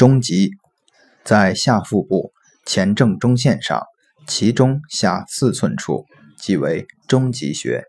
中极在下腹部前正中线上，其中下四寸处，即为中极穴。